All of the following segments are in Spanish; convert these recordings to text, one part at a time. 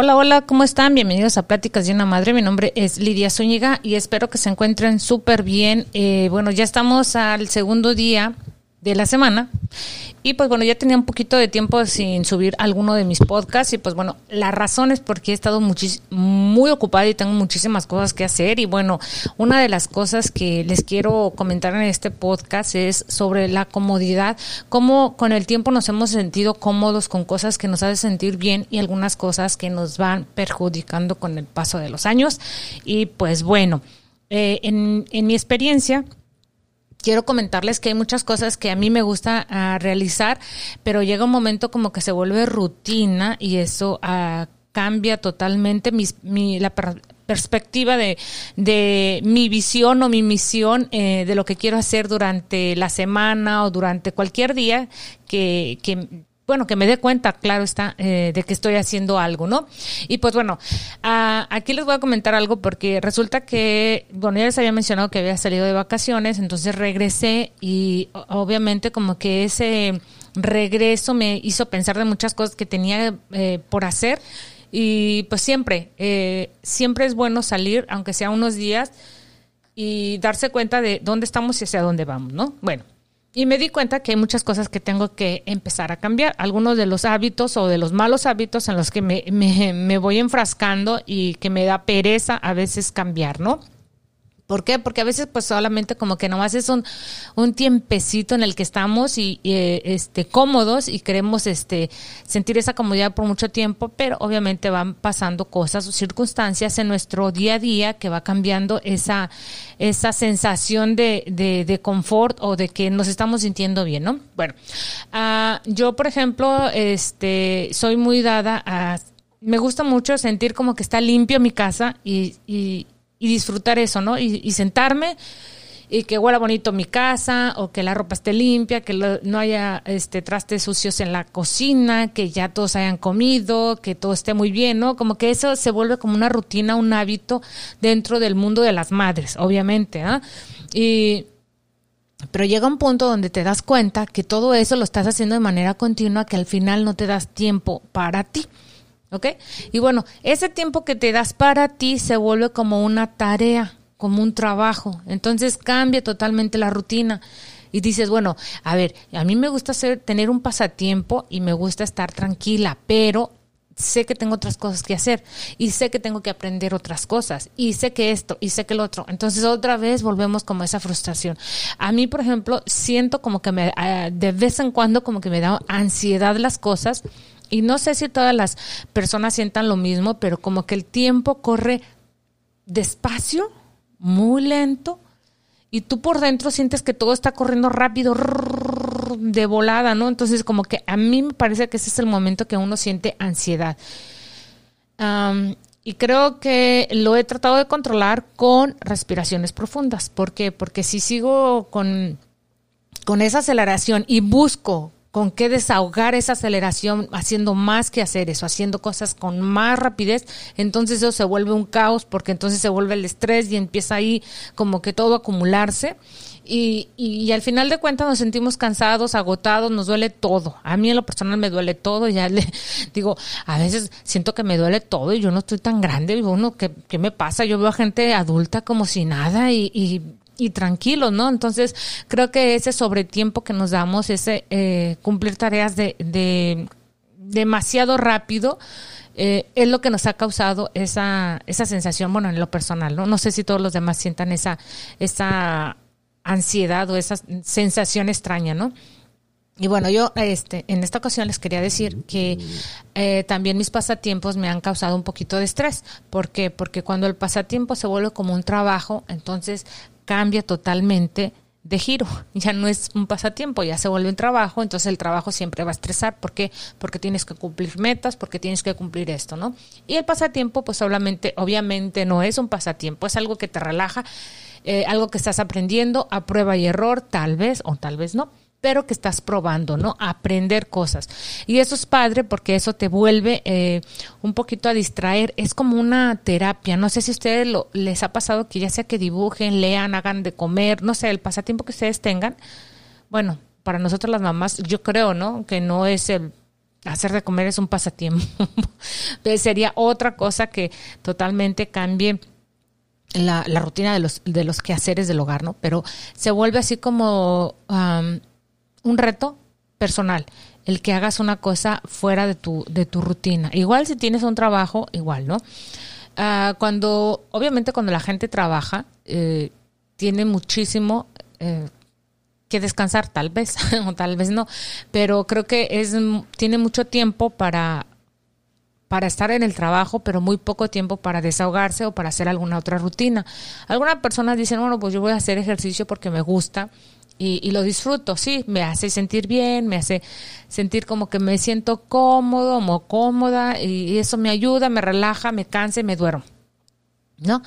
Hola, hola, ¿cómo están? Bienvenidos a Pláticas de una Madre. Mi nombre es Lidia Zúñiga y espero que se encuentren súper bien. Eh, bueno, ya estamos al segundo día de la semana. Y pues bueno, ya tenía un poquito de tiempo sin subir alguno de mis podcasts y pues bueno, la razón es porque he estado muy ocupada y tengo muchísimas cosas que hacer y bueno, una de las cosas que les quiero comentar en este podcast es sobre la comodidad, cómo con el tiempo nos hemos sentido cómodos con cosas que nos hacen sentir bien y algunas cosas que nos van perjudicando con el paso de los años. Y pues bueno, eh, en, en mi experiencia, quiero comentarles que hay muchas cosas que a mí me gusta ah, realizar, pero llega un momento como que se vuelve rutina y eso ah, cambia totalmente mi, la perspectiva de, de, mi visión o mi misión eh, de lo que quiero hacer durante la semana o durante cualquier día que, que bueno, que me dé cuenta, claro está, eh, de que estoy haciendo algo, ¿no? Y pues bueno, aquí les voy a comentar algo porque resulta que, bueno, ya les había mencionado que había salido de vacaciones, entonces regresé y obviamente como que ese regreso me hizo pensar de muchas cosas que tenía eh, por hacer y pues siempre, eh, siempre es bueno salir, aunque sea unos días, y darse cuenta de dónde estamos y hacia dónde vamos, ¿no? Bueno. Y me di cuenta que hay muchas cosas que tengo que empezar a cambiar. Algunos de los hábitos o de los malos hábitos en los que me, me, voy enfrascando y que me da pereza a veces cambiar, ¿no? ¿Por qué? Porque a veces pues solamente como que nomás es un, un tiempecito en el que estamos y, eh, este cómodos y queremos este sentir esa comodidad por mucho tiempo, pero obviamente van pasando cosas o circunstancias en nuestro día a día que va cambiando esa, esa sensación de, de, de confort o de que nos estamos sintiendo bien, ¿no? Bueno, uh, yo por ejemplo, este soy muy dada a me gusta mucho sentir como que está limpio mi casa y, y y disfrutar eso, ¿no? Y, sentarme y que huela bonito mi casa o que la ropa esté limpia, que no haya este trastes sucios en la cocina, que ya todos hayan comido, que todo esté muy bien, ¿no? Como que eso se vuelve como una rutina, un hábito dentro del mundo de las madres, obviamente, ¿ah? Y pero llega un punto donde te das cuenta que todo eso lo estás haciendo de manera continua que al final no te das tiempo para ti. ¿Ok? Y bueno, ese tiempo que te das para ti se vuelve como una tarea, como un trabajo. Entonces cambia totalmente la rutina. Y dices, bueno, a ver, a mí me gusta hacer, tener un pasatiempo y me gusta estar tranquila, pero sé que tengo otras cosas que hacer y sé que tengo que aprender otras cosas y sé que esto y sé que lo otro. Entonces otra vez volvemos como a esa frustración. A mí, por ejemplo, siento como que me, ah, de vez en cuando como que me da ansiedad las cosas y no sé si todas las personas sientan lo mismo, pero como que el tiempo corre despacio, muy lento, y tú por dentro sientes que todo está corriendo rápido, de volada, ¿no? Entonces como que a mí me parece que ese es el momento que uno siente ansiedad. y creo que lo he tratado de controlar con respiraciones profundas. ¿Por qué? Porque si sigo con, con esa aceleración y busco con qué desahogar esa aceleración haciendo más que hacer eso, haciendo cosas con más rapidez, entonces eso se vuelve un caos porque entonces se vuelve el estrés y empieza ahí como que todo a acumularse. Y, y, al final de cuentas nos sentimos cansados, agotados, nos duele todo. A mí en lo personal me duele todo, ya le digo, a veces siento que me duele todo y yo no estoy tan grande, y uno, ¿qué, ¿qué me pasa? Yo veo a gente adulta como si nada y, y y tranquilos, ¿no? Entonces, creo que ese sobretiempo que nos damos, ese eh, cumplir tareas de, de demasiado rápido, eh, es lo que nos ha causado esa, esa sensación, bueno, en lo personal, ¿no? No sé si todos los demás sientan esa, esa ansiedad o esa sensación extraña, ¿no? Y bueno, yo este, en esta ocasión les quería decir que eh, también mis pasatiempos me han causado un poquito de estrés. ¿Por qué? Porque cuando el pasatiempo se vuelve como un trabajo, entonces cambia totalmente de giro. Ya no es un pasatiempo, ya se vuelve un trabajo, entonces el trabajo siempre va a estresar. ¿Por qué? Porque tienes que cumplir metas, porque tienes que cumplir esto, ¿no? Y el pasatiempo, pues obviamente, obviamente no es un pasatiempo, es algo que te relaja, eh, algo que estás aprendiendo a prueba y error, tal vez o tal vez no pero que estás probando, ¿no? Aprender cosas. Y eso es padre porque eso te vuelve eh, un poquito a distraer. Es como una terapia. No sé si a ustedes lo, les ha pasado que ya sea que dibujen, lean, hagan de comer, no sé, el pasatiempo que ustedes tengan. Bueno, para nosotros las mamás, yo creo, ¿no? Que no es el hacer de comer es un pasatiempo. Sería otra cosa que totalmente cambie la, la, rutina de los, de los quehaceres del hogar, ¿no? Pero se vuelve así como un reto personal, el que hagas una cosa fuera de tu, de tu rutina. Igual si tienes un trabajo, igual, ¿no? Ah, cuando, obviamente cuando la gente trabaja, eh, tiene muchísimo eh, que descansar, tal vez, o tal vez no, pero creo que es, tiene mucho tiempo para para estar en el trabajo, pero muy poco tiempo para desahogarse o para hacer alguna otra rutina. Algunas personas dicen, bueno, pues yo voy a hacer ejercicio porque me gusta y, lo disfruto, sí, me hace sentir bien, me hace sentir como que me siento cómodo o cómoda y, eso me ayuda, me relaja, me cansa y me duermo. ¿no?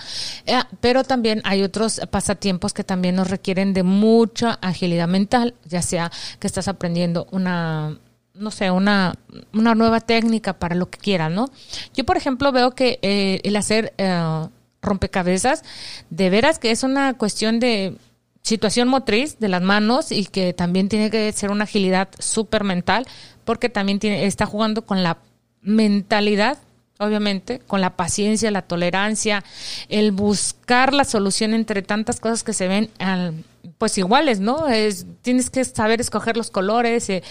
Eh, pero también hay otros pasatiempos que también nos requieren de mucha agilidad mental, ya sea que estás aprendiendo una no sé, una, una nueva técnica para lo que quieran, ¿no? Yo, por ejemplo, veo que eh, el hacer eh, rompecabezas, de veras que es una cuestión de situación motriz de las manos y que también tiene que ser una agilidad súper mental, porque también tiene, está jugando con la mentalidad obviamente, con la paciencia, la tolerancia, el buscar la solución entre tantas cosas que se ven pues iguales, ¿no? Es, tienes que saber escoger los colores eh,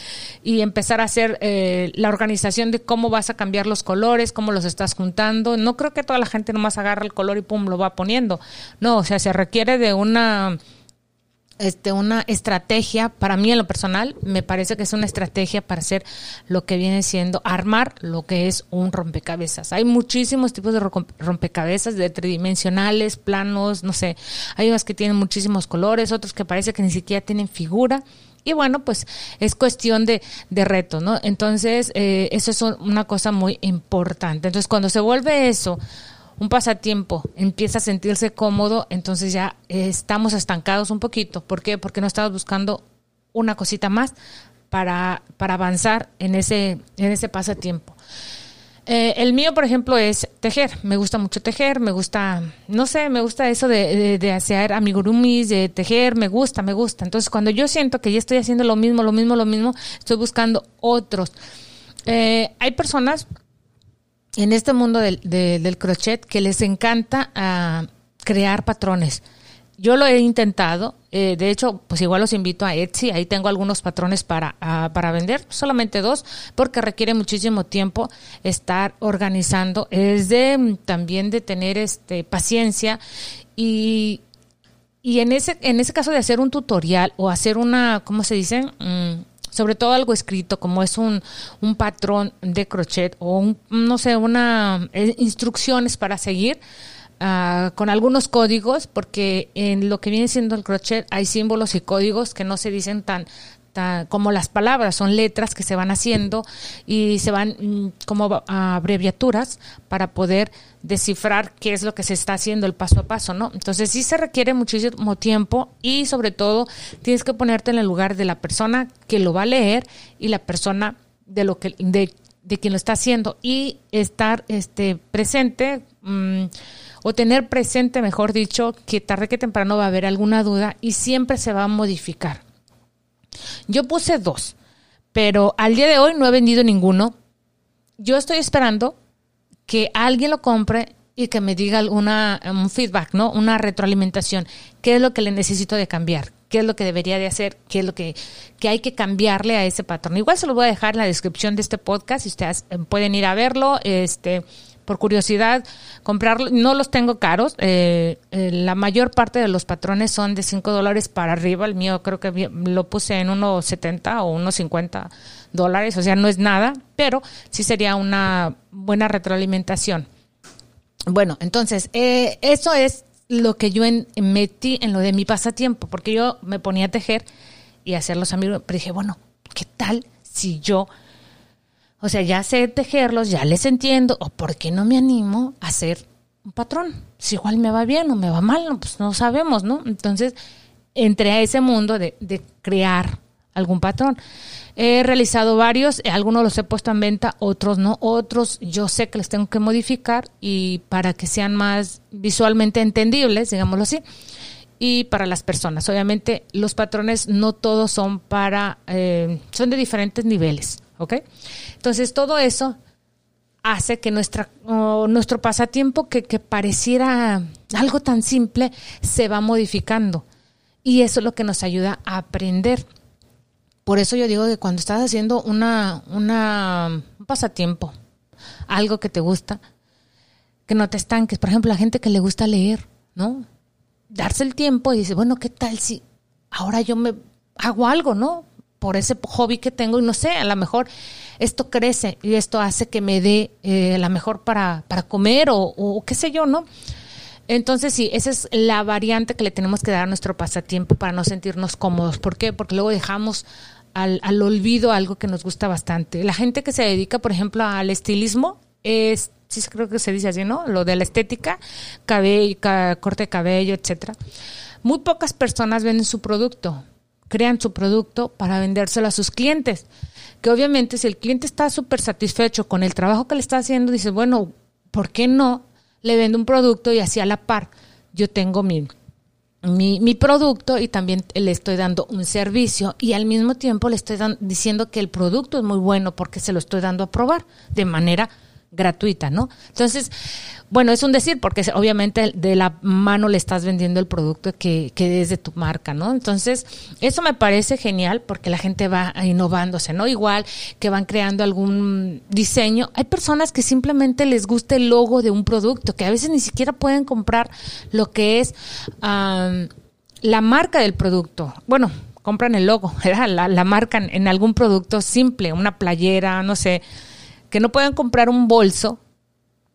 y empezar a hacer eh, la organización de cómo vas a cambiar los colores, cómo los estás juntando. No creo que toda la gente nomás agarra el color y pum, lo va poniendo. No, o sea, se requiere de una este, una estrategia, para mí en lo personal, me parece que es una estrategia para hacer lo que viene siendo armar lo que es un rompecabezas. Hay muchísimos tipos de rompecabezas, de tridimensionales, planos, no sé. Hay unos que tienen muchísimos colores, otros que parece que ni siquiera tienen figura. Y bueno, pues es cuestión de, de reto, ¿no? Entonces, eh, eso es una cosa muy importante. Entonces, cuando se vuelve eso un pasatiempo empieza a sentirse cómodo, entonces ya estamos estancados un poquito. ¿Por qué? Porque no estamos buscando una cosita más para, para avanzar en ese, en ese pasatiempo. Eh, el mío, por ejemplo, es tejer. Me gusta mucho tejer, me gusta, no sé, me gusta eso de, de, hacer amigurumis, de tejer, me gusta, me gusta. Entonces, cuando yo siento que ya estoy haciendo lo mismo, lo mismo, lo mismo, estoy buscando otros. Eh, hay personas en este mundo del, del crochet que les encanta uh, crear patrones. Yo lo he intentado, eh, de hecho, pues igual los invito a Etsy, ahí tengo algunos patrones para, uh, para vender, solamente dos, porque requiere muchísimo tiempo estar organizando, es de mm, también de tener este paciencia y, y en ese, en ese caso de hacer un tutorial o hacer una, ¿cómo se dice? Mm, sobre todo algo escrito como es un, un patrón de crochet o un, no sé, una eh, instrucciones para seguir uh, con algunos códigos porque en lo que viene siendo el crochet hay símbolos y códigos que no se dicen tan como las palabras, son letras que se van haciendo y se van mm, como abreviaturas para poder descifrar qué es lo que se está haciendo el paso a paso, ¿no? Entonces sí se requiere muchísimo tiempo y sobre todo tienes que ponerte en el lugar de la persona que lo va a leer y la persona de lo que de, de quien lo está haciendo y estar este presente mm, o tener presente, mejor dicho, que tarde que temprano va a haber alguna duda y siempre se va a modificar. Yo puse dos, pero al día de hoy no he vendido ninguno. Yo estoy esperando que alguien lo compre y que me diga alguna, un feedback, ¿no? Una retroalimentación. ¿Qué es lo que le necesito de cambiar? ¿Qué es lo que debería de hacer? ¿Qué es lo que, que hay que cambiarle a ese patrón? Igual se lo voy a dejar en la descripción de este podcast, si ustedes eh, pueden ir a verlo. Este, por curiosidad, comprarlo. No los tengo caros. Eh, eh, la mayor parte de los patrones son de 5 dólares para arriba. El mío creo que lo puse en unos 70 o unos 50 dólares. O sea, no es nada, pero sí sería una buena retroalimentación. Bueno, entonces, eh, eso es lo que yo metí en lo de mi pasatiempo, porque yo me ponía a tejer y a hacer los amigos, pero dije, bueno, ¿qué tal si yo o sea, ya sé tejerlos, ya les entiendo, o por qué no me animo a hacer un patrón. Si igual me va bien o me va mal, pues no sabemos, ¿no? Entonces, entré a ese mundo de, de crear algún patrón. He realizado varios, algunos los he puesto en venta, otros no, otros yo sé que les tengo que modificar y para que sean más visualmente entendibles, digámoslo así, y para las personas. Obviamente los patrones no todos son para, eh, son de diferentes niveles. ¿Ok? Entonces todo eso hace que nuestra, nuestro pasatiempo que, que pareciera algo tan simple se va modificando. Y eso es lo que nos ayuda a aprender. Por eso yo digo que cuando estás haciendo una, una, un pasatiempo, algo que te gusta, que no te estanques. Por ejemplo, la gente que le gusta leer, ¿no? Darse el tiempo y dice, bueno, ¿qué tal si ahora yo me hago algo, ¿no? Por ese hobby que tengo y no sé, a lo mejor esto crece y esto hace que me dé eh, la mejor para, para comer o, qué sé yo, ¿no? Entonces sí, esa es la variante que le tenemos que dar a nuestro pasatiempo para no sentirnos cómodos. ¿Por qué? Porque luego dejamos al, al olvido algo que nos gusta bastante. La gente que se dedica, por ejemplo, al estilismo, es, sí creo que se dice así, ¿no? Lo de la estética, cabello, corte de cabello, etcétera. Muy pocas personas venden su producto, crean su producto para vendérselo a sus clientes. Que obviamente si el cliente está súper satisfecho con el trabajo que le está haciendo, dice, bueno, ¿por qué no le vendo un producto y así a la par yo tengo mi, mi, mi producto y también le estoy dando un servicio y al mismo tiempo le estoy diciendo que el producto es muy bueno porque se lo estoy dando a probar de manera gratuita, ¿no? Entonces, bueno, es un decir, porque obviamente de la mano le estás vendiendo el producto que, que es de tu marca, ¿no? Entonces, eso me parece genial porque la gente va innovándose, ¿no? Igual que van creando algún diseño. Hay personas que simplemente les gusta el logo de un producto, que a veces ni siquiera pueden comprar lo que es la marca del producto. Bueno, compran el logo, la, la marca en algún producto simple, una playera, no sé, que no pueden comprar un bolso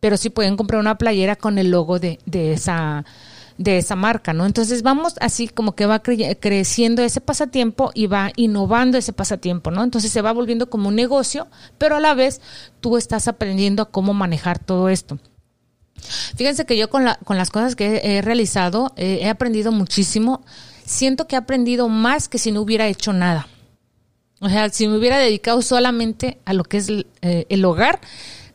pero sí pueden comprar una playera con el logo de, de esa de esa marca, ¿no? Entonces vamos así como que va creciendo ese pasatiempo y va innovando ese pasatiempo, ¿no? Entonces se va volviendo como un negocio, pero a la vez tú estás aprendiendo a cómo manejar todo esto. Fíjense que yo con, la, con las cosas que he, realizado eh, he aprendido muchísimo. Siento que he aprendido más que si no hubiera hecho nada. O sea, si me hubiera dedicado solamente a lo que es eh, el hogar,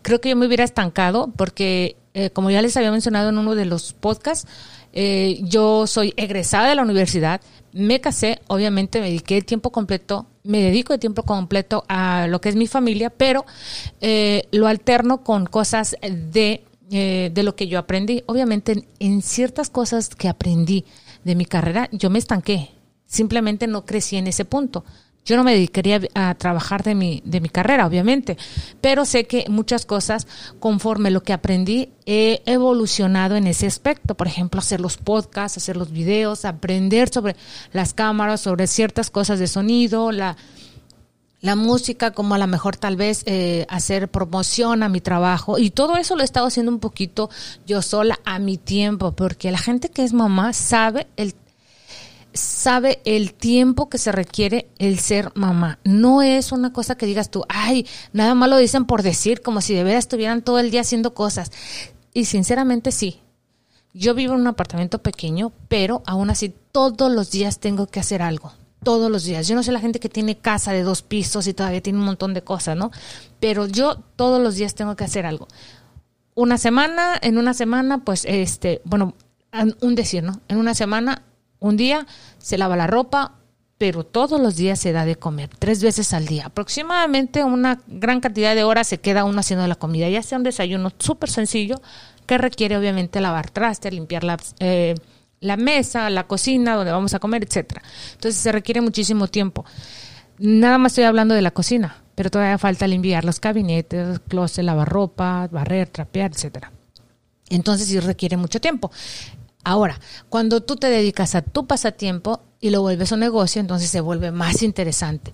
creo que yo me hubiera estancado porque, eh, como ya les había mencionado en uno de los podcasts, eh, yo soy egresada de la universidad, me casé, obviamente me dediqué de tiempo completo, me dedico de tiempo completo a lo que es mi familia, pero eh, lo alterno con cosas de, de lo que yo aprendí. Obviamente en ciertas cosas que aprendí de mi carrera, yo me estanqué, simplemente no crecí en ese punto. Yo no me dedicaría a trabajar de mi, de mi carrera, obviamente, pero sé que muchas cosas, conforme lo que aprendí, he evolucionado en ese aspecto. Por ejemplo, hacer los podcasts, hacer los videos, aprender sobre las cámaras, sobre ciertas cosas de sonido, la, la música, como a lo mejor tal vez eh, hacer promoción a mi trabajo. Y todo eso lo he estado haciendo un poquito yo sola a mi tiempo, porque la gente que es mamá sabe el sabe el tiempo que se requiere el ser mamá. No es una cosa que digas tú, ay, nada más lo dicen por decir, como si de verdad estuvieran todo el día haciendo cosas. Y sinceramente sí. Yo vivo en un apartamento pequeño, pero aún así todos los días tengo que hacer algo. Todos los días. Yo no sé la gente que tiene casa de dos pisos y todavía tiene un montón de cosas, ¿no? Pero yo todos los días tengo que hacer algo. Una semana, en una semana, pues, este, bueno, un decir, ¿no? En una semana un día se lava la ropa, pero todos los días se da de comer, tres veces al día. Aproximadamente una gran cantidad de horas se queda uno haciendo la comida, ya sea un desayuno súper sencillo que requiere obviamente lavar trastes, limpiar la, eh, la mesa, la cocina donde vamos a comer, etcétera. Entonces se requiere muchísimo tiempo. Nada más estoy hablando de la cocina, pero todavía falta limpiar los gabinetes, closet, lavar ropa, barrer, trapear, etcétera. Entonces sí requiere mucho tiempo. Ahora, cuando tú te dedicas a tu pasatiempo y lo vuelves un negocio, entonces se vuelve más interesante.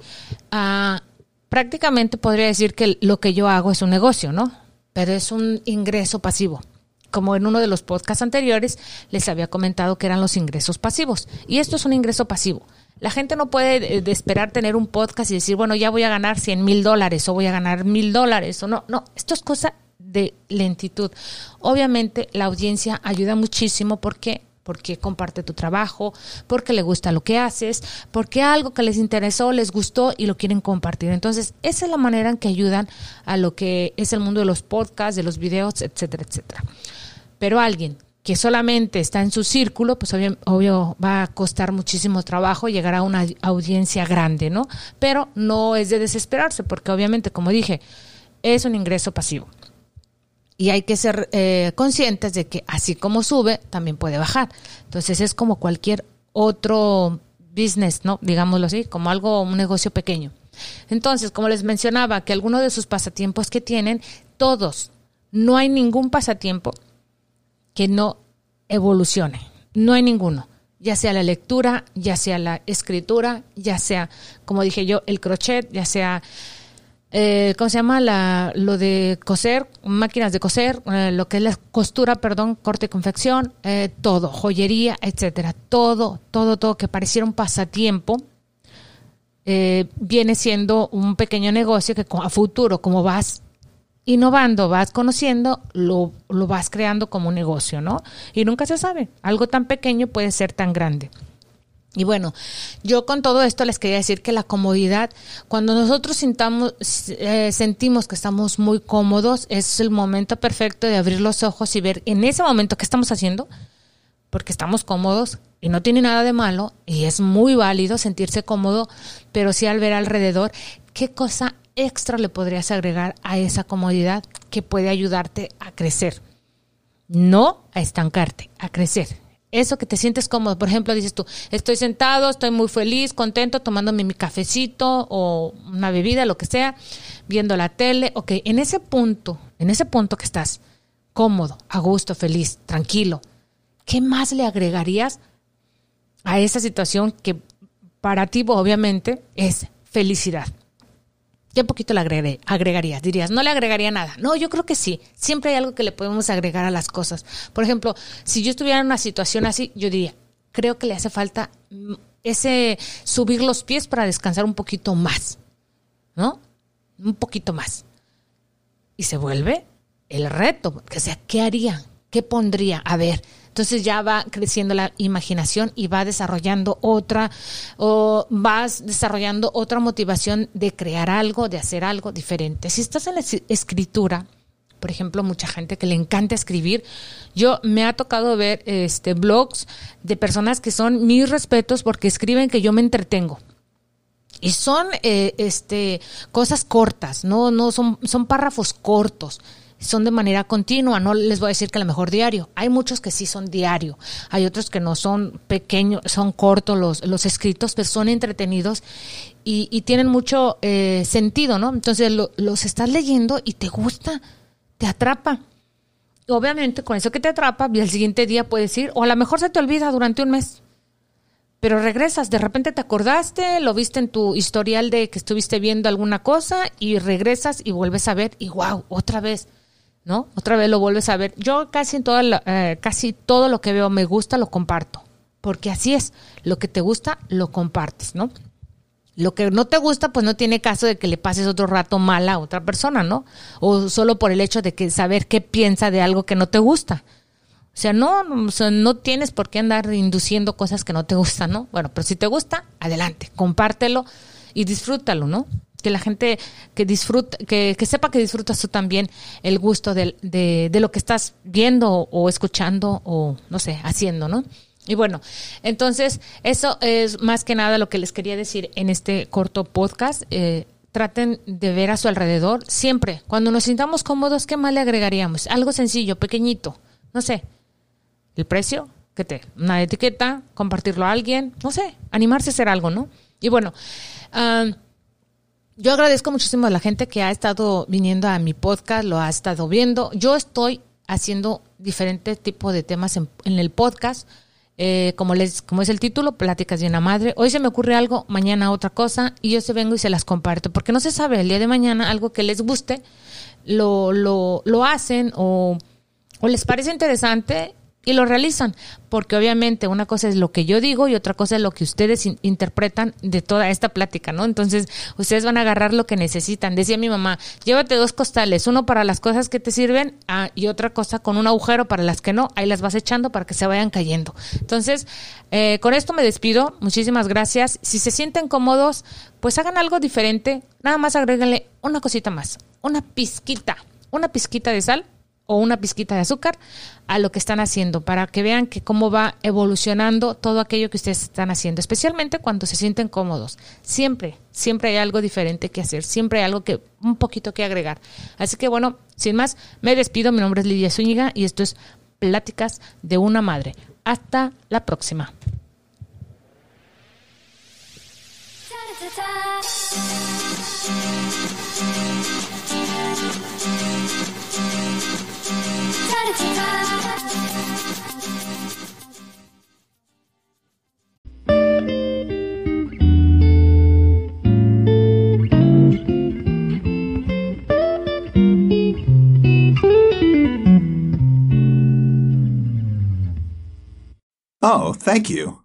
Ah, prácticamente podría decir que lo que yo hago es un negocio, ¿no? Pero es un ingreso pasivo. Como en uno de los podcasts anteriores les había comentado que eran los ingresos pasivos. Y esto es un ingreso pasivo. La gente no puede eh, esperar tener un podcast y decir, bueno, ya voy a ganar 100 mil dólares o voy a ganar mil dólares o no. No, esto es cosa de lentitud. Obviamente la audiencia ayuda muchísimo porque porque comparte tu trabajo, porque le gusta lo que haces, porque algo que les interesó, les gustó y lo quieren compartir. Entonces, esa es la manera en que ayudan a lo que es el mundo de los podcasts, de los videos, etcétera, etcétera. Pero alguien que solamente está en su círculo, pues obvio, obvio, va a costar muchísimo trabajo llegar a una audiencia grande, ¿no? Pero no es de desesperarse, porque obviamente, como dije, es un ingreso pasivo. Y hay que ser eh, conscientes de que así como sube, también puede bajar. Entonces es como cualquier otro business, ¿no? Digámoslo así, como algo, un negocio pequeño. Entonces, como les mencionaba, que algunos de sus pasatiempos que tienen, todos, no hay ningún pasatiempo que no evolucione. No hay ninguno. Ya sea la lectura, ya sea la escritura, ya sea, como dije yo, el crochet, ya sea, eh, ¿cómo se llama? La, lo de coser, máquinas de coser, eh, lo que es la costura, perdón, corte y confección, eh, todo, joyería, etcétera. Todo, todo, todo que pareciera un pasatiempo, viene siendo un pequeño negocio que a futuro, como vas innovando, vas conociendo, lo, lo, vas creando como un negocio, ¿no? Y nunca se sabe, algo tan pequeño puede ser tan grande. Y bueno, yo con todo esto les quería decir que la comodidad, cuando nosotros sintamos, eh, sentimos que estamos muy cómodos, es el momento perfecto de abrir los ojos y ver en ese momento qué estamos haciendo, porque estamos cómodos y no tiene nada de malo y es muy válido sentirse cómodo, pero sí al ver alrededor qué cosa extra le podrías agregar a esa comodidad que puede ayudarte a crecer. No a estancarte, a crecer. Eso que te sientes cómodo. Por ejemplo, dices tú, estoy sentado, estoy muy feliz, contento, tomándome mi cafecito o una bebida, lo que sea, viendo la tele. Ok, en ese punto, en ese punto que estás cómodo, a gusto, feliz, tranquilo, ¿qué más le agregarías a esa situación que para ti obviamente es felicidad? ¿Qué poquito le agregarías? Dirías, no le agregaría nada. No, yo creo que sí. Siempre hay algo que le podemos agregar a las cosas. Por ejemplo, si yo estuviera en una situación así, yo diría, creo que le hace falta mm, ese subir los pies para descansar un poquito más. ¿No? Un poquito más. Y se vuelve el reto. O sea, ¿qué haría? ¿Qué pondría? A ver, entonces ya va creciendo la imaginación y va desarrollando otra, o vas desarrollando otra motivación de crear algo, de hacer algo diferente. Si estás en la escritura, por ejemplo, mucha gente que le encanta escribir. Yo me ha tocado ver este blogs de personas que son mis respetos porque escriben que yo me entretengo. Y son eh, este cosas cortas, no, no son, son párrafos cortos son de manera continua, no les voy a decir que a lo mejor diario. Hay muchos que sí son diario, hay otros que no son pequeños, son cortos los, los escritos, pero son entretenidos y, tienen mucho eh, sentido, ¿no? Entonces los estás leyendo y te gusta, te atrapa. Obviamente con eso que te atrapa, y el siguiente día puedes ir, o a lo mejor se te olvida durante un mes, pero regresas, de repente te acordaste, lo viste en tu historial de que estuviste viendo alguna cosa y regresas y vuelves a ver y wow, otra vez. ¿No? Otra vez lo vuelves a ver. Yo casi, en toda eh, casi todo lo que veo me gusta, lo comparto. Porque así es, lo que te gusta, lo compartes, ¿no? Lo que no te gusta, pues no tiene caso de que le pases otro rato mal a otra persona, ¿no? O solo por el hecho de que saber qué piensa de algo que no te gusta. O sea, no, no tienes por qué andar induciendo cosas que no te gustan, ¿no? Bueno, pero si te gusta, adelante, compártelo y disfrútalo, ¿no? Que la gente que disfruta, que, sepa que disfrutas tú también el gusto de, de, lo que estás viendo o escuchando o no sé, haciendo, ¿no? Y bueno, entonces eso es más que nada lo que les quería decir en este corto podcast. Eh, traten de ver a su alrededor siempre. Cuando nos sintamos cómodos, ¿qué más le agregaríamos? Algo sencillo, pequeñito. No sé, el precio, ¿qué te? Una etiqueta, compartirlo a alguien, no sé, animarse a hacer algo, ¿no? Y bueno, uh, yo agradezco muchísimo a la gente que ha estado viniendo a mi podcast, lo ha estado viendo. Yo estoy haciendo diferentes tipos de temas en, el podcast. Eh, como les, como es el título, Pláticas de una madre. Hoy se me ocurre algo, mañana otra cosa, y yo se vengo y se las comparto, porque no se sabe el día de mañana algo que les guste, lo, lo, lo hacen o, o les parece interesante y lo realizan, porque obviamente una cosa es lo que yo digo y otra cosa es lo que ustedes interpretan de toda esta plática, ¿no? Entonces, ustedes van a agarrar lo que necesitan. Decía mi mamá, llévate dos costales, uno para las cosas que te sirven ah, y otra cosa con un agujero para las que no, ahí las vas echando para que se vayan cayendo. Entonces, eh, con esto me despido, muchísimas gracias. Si se sienten cómodos, pues hagan algo diferente, nada más agréguenle una cosita más, una pizquita, una pizquita de sal o una pizquita de azúcar a lo que están haciendo para que vean que cómo va evolucionando todo aquello que ustedes están haciendo, especialmente cuando se sienten cómodos. Siempre, siempre hay algo diferente que hacer, siempre hay algo que un poquito que agregar. Así que bueno, sin más, me despido. Mi nombre es Lidia Zúñiga y esto es Pláticas de una madre. Hasta la próxima. like you.